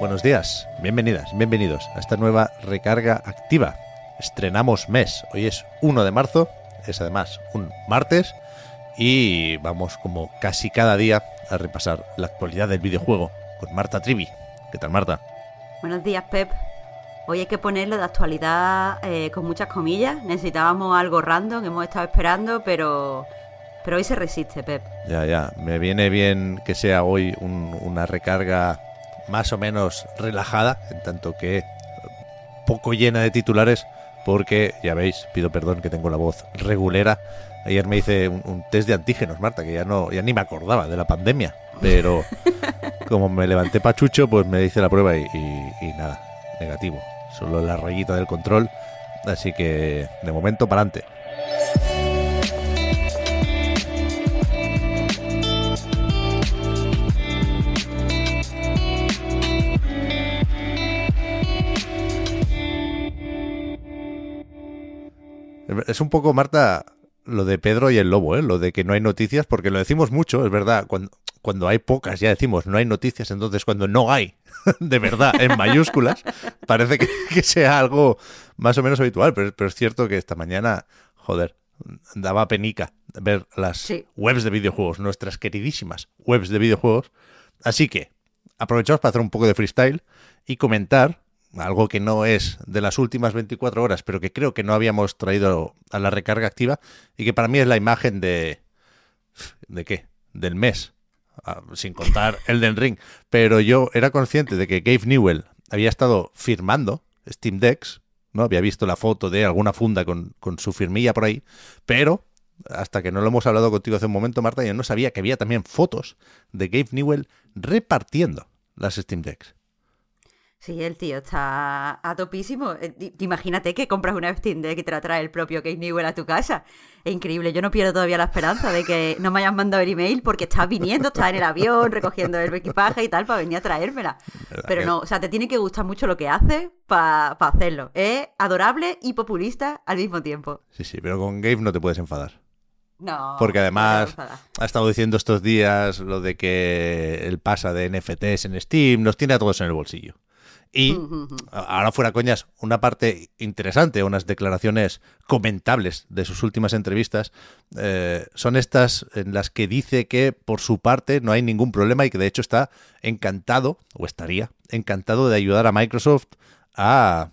Buenos días, bienvenidas, bienvenidos a esta nueva recarga activa. Estrenamos mes, hoy es 1 de marzo, es además un martes y vamos como casi cada día a repasar la actualidad del videojuego con Marta Trivi. ¿Qué tal Marta? Buenos días, Pep. Hoy hay que ponerlo de actualidad eh, con muchas comillas. Necesitábamos algo random, hemos estado esperando, pero, pero hoy se resiste, Pep. Ya, ya, me viene bien que sea hoy un- una recarga más o menos relajada, en tanto que poco llena de titulares, porque ya veis, pido perdón que tengo la voz regulera. Ayer me hice un, un test de antígenos, Marta, que ya no, ya ni me acordaba de la pandemia, pero como me levanté pachucho, pues me hice la prueba y, y- y nada, negativo. Solo la rayita del control, así que de momento para adelante. Es un poco, Marta, lo de Pedro y el lobo, ¿eh? lo de que no hay noticias, porque lo decimos mucho, es verdad, cuando, cuando hay pocas ya decimos no hay noticias, entonces cuando no hay, de verdad, en mayúsculas, parece que, que sea algo más o menos habitual, pero, pero es cierto que esta mañana, joder, daba penica ver las Sí. webs de videojuegos, nuestras queridísimas webs de videojuegos. Así que aprovechamos para hacer un poco de freestyle y comentar algo que no es de las últimas 24 horas, pero que creo que no habíamos traído a la recarga activa y que para mí es la imagen de... ¿De qué? Del mes, Ah, sin contar el del ring. Pero yo era consciente de que Gabe Newell había estado firmando Steam Decks, ¿no? Había visto la foto de alguna funda con, con su firmilla por ahí, pero hasta que no lo hemos hablado contigo hace un momento, Marta, yo no sabía que había también fotos de Gabe Newell repartiendo las Steam Decks. Sí, el tío está a topísimo. Eh, Imagínate que compras una Steam Deck y te la trae el propio Kate Newell a tu casa. Es increíble. Yo no pierdo todavía la esperanza de que no me hayan mandado el email porque estás viniendo, estás en el avión, recogiendo el equipaje y tal para venir a traérmela. Pero no, o sea, te tiene que gustar mucho lo que hace para hacerlo. Es adorable y populista al mismo tiempo. Sí, sí, pero con Gabe no te puedes enfadar. No. Porque además ha estado diciendo estos días lo de que él pasa de NFTs en Steam, nos tiene a todos en el bolsillo. Y ahora fuera coñas, una parte interesante, unas declaraciones comentables de sus últimas entrevistas, eh, son estas en las que dice que por su parte no hay ningún problema y que de hecho está encantado, o estaría encantado de ayudar a Microsoft a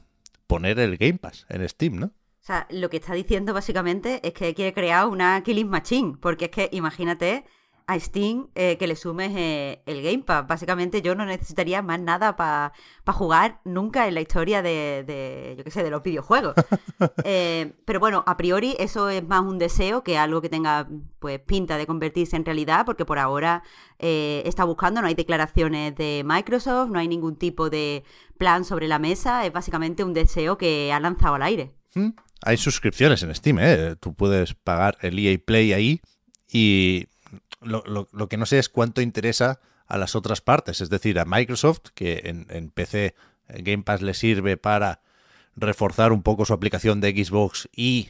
poner el Game Pass en Steam, ¿no? O sea, lo que está diciendo básicamente es que quiere crear una Killing Machine, porque es que imagínate a Steam eh, que le sumes eh, el Game Pass. Básicamente yo no necesitaría más nada para jugar nunca en la historia de, de, yo qué sé, de los videojuegos. Eh, pero bueno, a priori eso es más un deseo que algo que tenga pues pinta de convertirse en realidad, porque por ahora está buscando, no hay declaraciones de Microsoft, no hay ningún tipo de plan sobre la mesa, es básicamente un deseo que ha lanzado al aire. ¿Mm? Hay suscripciones en Steam, ¿eh? Tú puedes pagar el EA Play ahí y lo, lo- lo que no sé es cuánto interesa a las otras partes, es decir, a Microsoft, que en, en PC eh, Game Pass le sirve para reforzar un poco su aplicación de Xbox y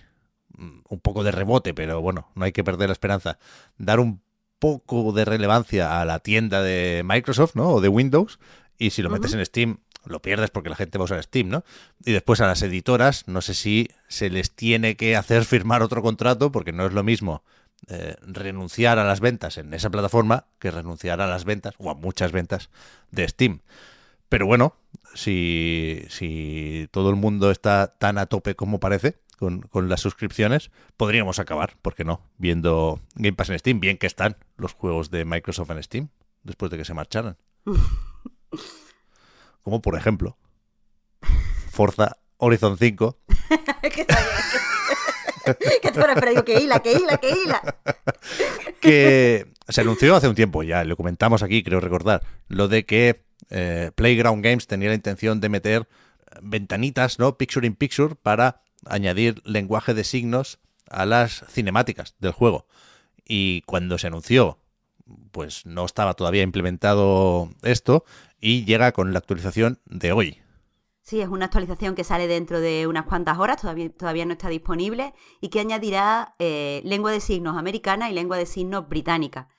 mm, un poco de rebote, pero bueno, no hay que perder la esperanza, dar un poco de relevancia a la tienda de Microsoft, ¿no? O de Windows, y si lo metes en Steam, lo pierdes porque la gente va a usar Steam, ¿no? Y después a las editoras, no sé si se les tiene que hacer firmar otro contrato, porque no es lo mismo eh, renunciar a las ventas en esa plataforma que renunciar a las ventas, o a muchas ventas, de Steam. Pero bueno, si, si todo el mundo está tan a tope como parece con, con las suscripciones, podríamos acabar, ¿por qué no? Viendo Game Pass en Steam, bien que están los juegos de Microsoft en Steam, después de que se marcharan. Como por ejemplo, Forza Horizon 5, Es que pero digo, que hila, que hila, que hila. que se anunció hace un tiempo, ya lo comentamos aquí, creo recordar, lo de que eh, Playground Games tenía la intención de meter ventanitas, ¿no? Picture in picture para añadir lenguaje de signos a las cinemáticas del juego. Y cuando se anunció, pues no estaba todavía implementado esto y llega con la actualización de hoy. Sí, es una actualización que sale dentro de unas cuantas horas, todavía, todavía no está disponible, y que añadirá eh, lengua de signos americana y lengua de signos británica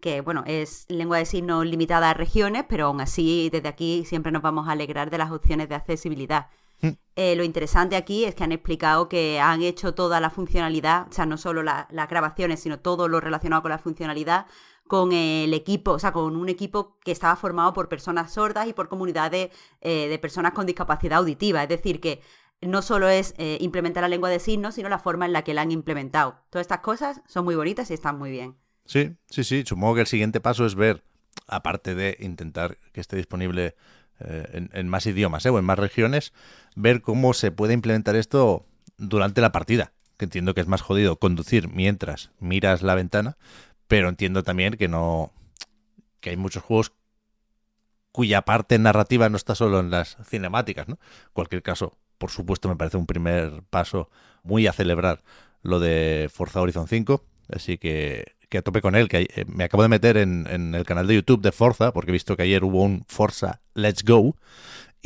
que bueno, es lengua de signos limitada a regiones, pero aún así desde aquí siempre nos vamos a alegrar de las opciones de accesibilidad. Mm. Eh, lo interesante aquí es que han explicado que han hecho toda la funcionalidad, o sea, no solo las grabaciones, sino todo lo relacionado con la funcionalidad, con el equipo, o sea, con un equipo que estaba formado por personas sordas y por comunidades eh, de personas con discapacidad auditiva. Es decir, que no solo es eh, implementar la lengua de signos, sino la forma en la que la han implementado. Todas estas cosas son muy bonitas y están muy bien. Sí, sí, sí. Supongo que el siguiente paso es ver, aparte de intentar que esté disponible eh, en, más idiomas o en más regiones, ver cómo se puede implementar esto durante la partida. Que entiendo que es más jodido conducir mientras miras la ventana, pero entiendo también que no. que hay muchos juegos cuya parte narrativa no está solo en las cinemáticas, ¿no? En cualquier caso, por supuesto, me parece un primer paso muy a celebrar lo de Forza Horizon 5. Así que, que a tope con él, que eh, me acabo de meter en, en, el canal de YouTube de Forza, porque he visto que ayer hubo un Forza Let's Go,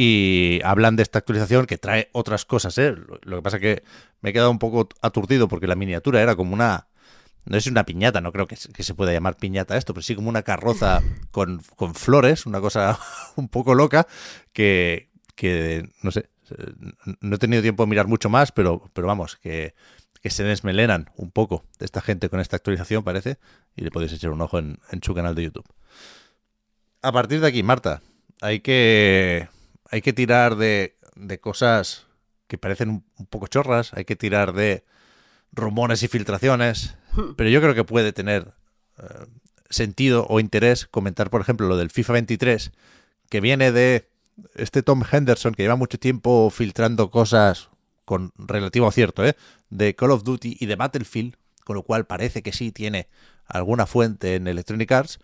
y hablan de esta actualización que trae otras cosas. ¿eh? Lo que pasa que me he quedado un poco aturdido porque la miniatura era como una no es una piñata, no creo que, se pueda llamar piñata esto, pero sí como una carroza con, flores, una cosa un poco loca, que, que, no sé, no he tenido tiempo de mirar mucho más, pero, pero vamos, que, que se desmelenan un poco de esta gente con esta actualización, parece, y le podéis echar un ojo en, su canal de YouTube. A partir de aquí, Marta, hay que, hay que tirar de, de cosas que parecen un, un poco chorras, hay que tirar de rumores y filtraciones, pero yo creo que puede tener eh, sentido o interés comentar, por ejemplo, lo del FIFA 23, que viene de este Tom Henderson, que lleva mucho tiempo filtrando cosas con relativo acierto, ¿eh? de Call of Duty y de Battlefield, con lo cual parece que sí tiene alguna fuente en Electronic Arts,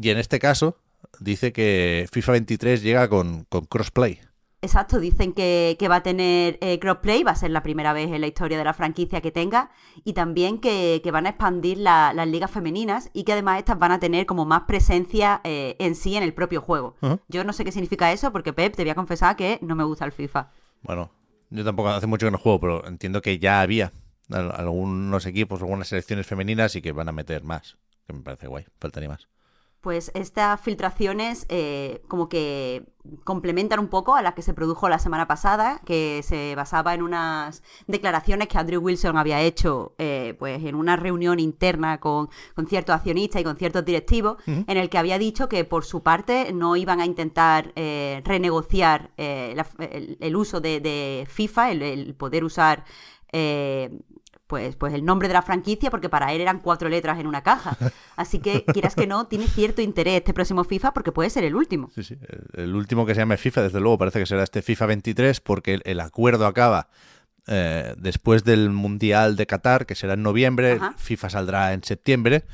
y en este caso dice que FIFA 23 llega con, con crossplay. Exacto, dicen que, va a tener eh, crossplay, va a ser la primera vez en la historia de la franquicia que tenga, y también que, van a expandir las ligas femeninas y que además estas van a tener como más presencia eh, en sí en el propio juego. Yo no sé qué significa eso, porque Pep, te voy a confesar que no me gusta el FIFA. Bueno, yo tampoco hace mucho que no juego, pero entiendo que ya había algunos equipos, algunas selecciones femeninas y que van a meter más, que me parece guay, faltaría más pues estas filtraciones eh, como que complementan un poco a las que se produjo la semana pasada, que se basaba en unas declaraciones que Andrew Wilson había hecho eh, pues en una reunión interna con, ciertos accionistas y con ciertos directivos, en el que había dicho que por su parte no iban a intentar eh, renegociar el, uso de, FIFA, el, poder usar pues, pues el nombre de la franquicia, porque para él eran cuatro letras en una caja. Así que, quieras que no, tiene cierto interés este próximo FIFA porque puede ser el último. Sí, sí. El último que se llame FIFA, desde luego, parece que será este FIFA 23, porque el, acuerdo acaba eh, después del Mundial de Qatar, que será en noviembre. FIFA saldrá en septiembre,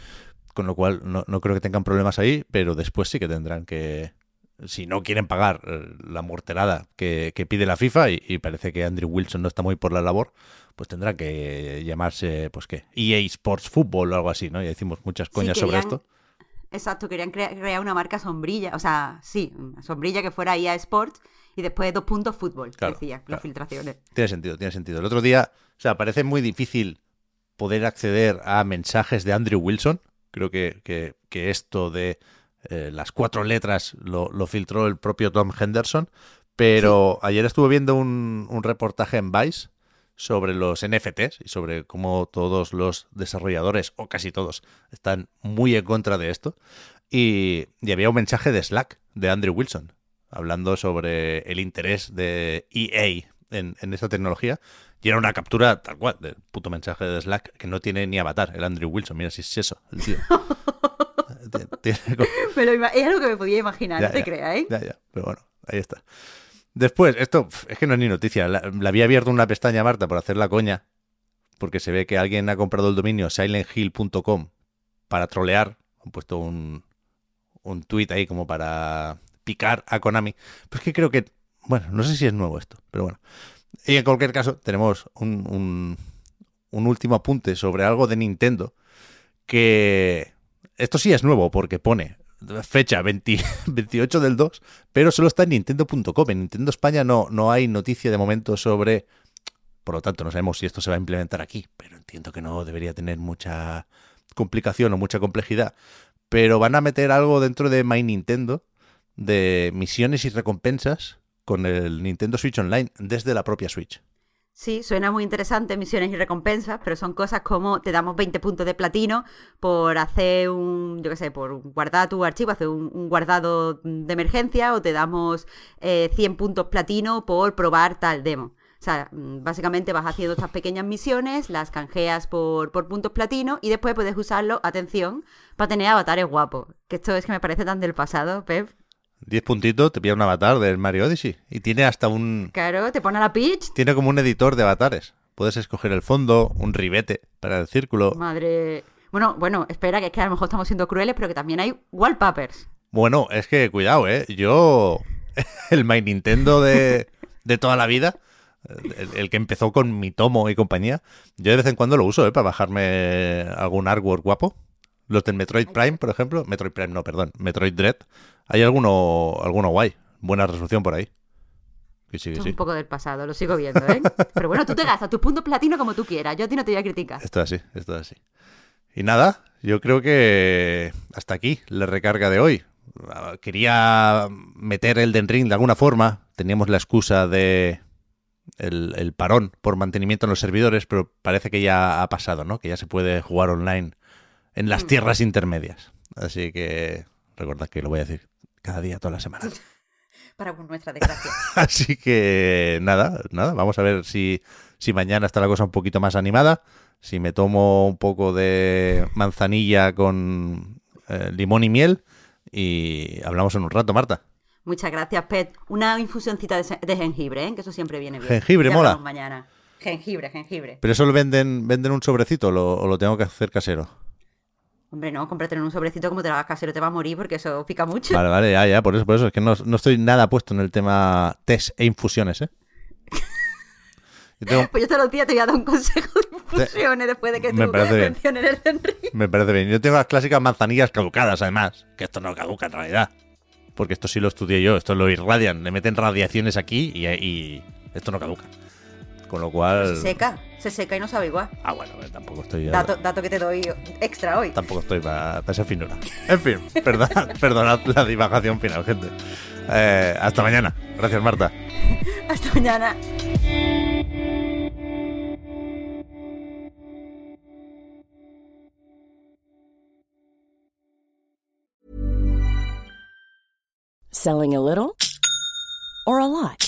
con lo cual no, no creo que tengan problemas ahí, pero después sí que tendrán que, si no quieren pagar eh, la morterada que, pide la FIFA, y, parece que Andrew Wilson no está muy por la labor, pues tendrá que llamarse, pues qué, EA Sports Football o algo así, ¿no? Ya decimos muchas coñas sobre esto. Exacto, querían crear una marca sombrilla, o sea, sí, una sombrilla que fuera EA Sports y después dos puntos fútbol, decía, las filtraciones. Tiene sentido, tiene sentido. El otro día, o sea, parece muy difícil poder acceder a mensajes de Andrew Wilson. Creo que, que, esto de eh, las cuatro letras lo, filtró el propio Tom Henderson. Pero ayer estuve viendo un, un reportaje en Vice sobre los NFTs y sobre cómo todos los desarrolladores, o casi todos, están muy en contra de esto. Y, había un mensaje de Slack de Andrew Wilson hablando sobre el interés de EA en, en esta tecnología. Y era una captura tal cual del puto mensaje de Slack que no tiene ni avatar, el Andrew Wilson. Mira si es eso, el tío. Pero es algo que me podía imaginar, no te creas, ¿eh? Ya, ya. Pero bueno, ahí está. Después, esto es que no es ni noticia. La, había abierto una pestaña Marta por hacer la coña, porque se ve que alguien ha comprado el dominio silenthill.com para trolear. Han puesto un, un tweet ahí como para picar a Konami. Pero es que creo que, bueno, no sé si es nuevo esto, pero bueno. Y en cualquier caso, tenemos un, un, un último apunte sobre algo de Nintendo que esto sí es nuevo porque pone fecha 20 28 del 2, pero solo está en nintendo.com. En Nintendo España no, no hay noticia de momento sobre... Por lo tanto, no sabemos si esto se va a implementar aquí, pero entiendo que no debería tener mucha complicación o mucha complejidad. Pero van a meter algo dentro de My Nintendo de misiones y recompensas con el Nintendo Switch Online desde la propia Switch. Sí, suena muy interesante, misiones y recompensas, pero son cosas como te damos 20 puntos de platino por hacer un, yo qué sé, por guardar tu archivo, hacer un, guardado de emergencia, o te damos eh, 100 puntos platino por probar tal demo. O sea, mm, básicamente vas haciendo estas pequeñas misiones, las canjeas por, por puntos platino y después puedes usarlo, atención, para tener avatares guapos. Que esto es que me parece tan del pasado, Pep. 10 puntitos, te pilla un avatar del Mario Odyssey. Y tiene hasta un. Claro, te pone a la pitch. Tiene como un editor de avatares. Puedes escoger el fondo, un ribete para el círculo. Madre. Bueno, bueno, espera, que es que a lo mejor estamos siendo crueles, pero que también hay wallpapers. Bueno, es que cuidado, ¿eh? Yo. El My Nintendo de, de toda la vida. El, el que empezó con mi tomo y compañía. Yo de vez en cuando lo uso, ¿eh? Para bajarme algún artwork guapo. Los del Metroid Prime, por ejemplo. Metroid Prime, no, perdón. Metroid Dread. Hay alguno, alguno guay. Buena resolución por ahí. Que sí, que Esto sí. es un poco del pasado, lo sigo viendo, ¿eh? Pero bueno, tú te gastas tus puntos platino como tú quieras. Yo a ti no te voy a criticar. Esto es así, esto es así. Y nada, yo creo que hasta aquí la recarga de hoy. Ah, Quería meter el Den Ring de alguna forma. Teníamos la excusa de el, el parón por mantenimiento en los servidores, pero parece que ya ha pasado, ¿no? Que ya se puede jugar online en las tierras intermedias. Así que recordad que lo voy a decir cada día, toda la semana. Para nuestra desgracia. Así que nada, nada, vamos a ver si, si mañana está la cosa un poquito más animada, si me tomo un poco de manzanilla con eh, limón y miel y hablamos en un rato, Marta. Muchas gracias, Pet. Una infusioncita de, jengibre, ¿eh? Que eso siempre viene bien. Jengibre, Ya mola. mañana. Jengibre, jengibre. ¿Pero eso lo venden, venden un sobrecito lo, o lo tengo que hacer casero? Hombre, no, cómprate en un sobrecito como te lo hagas casero, te va a morir porque eso pica mucho. Vale, vale, ya, ya, por eso, por eso, es que no, no estoy nada puesto en el tema test e infusiones, ¿eh? Yo tengo- Pues yo todos los días te voy a dar un consejo de infusiones después de que Me tú parece bien. menciones el Ring. Me parece bien. Yo tengo las clásicas manzanillas caducadas, además. Que esto no caduca en realidad. Porque esto sí lo estudié yo. Esto lo irradian. Le meten radiaciones aquí y, y esto no caduca. Con lo cual. Se seca, se seca y no sabe igual. Ah, bueno, tampoco estoy. Dato, dato que te doy extra hoy. Tampoco estoy para esa finura. En fin, perdonad, perdonad la divagación final, gente. Eh, hasta mañana. Gracias, Marta. Hasta mañana. Selling a little or a lot?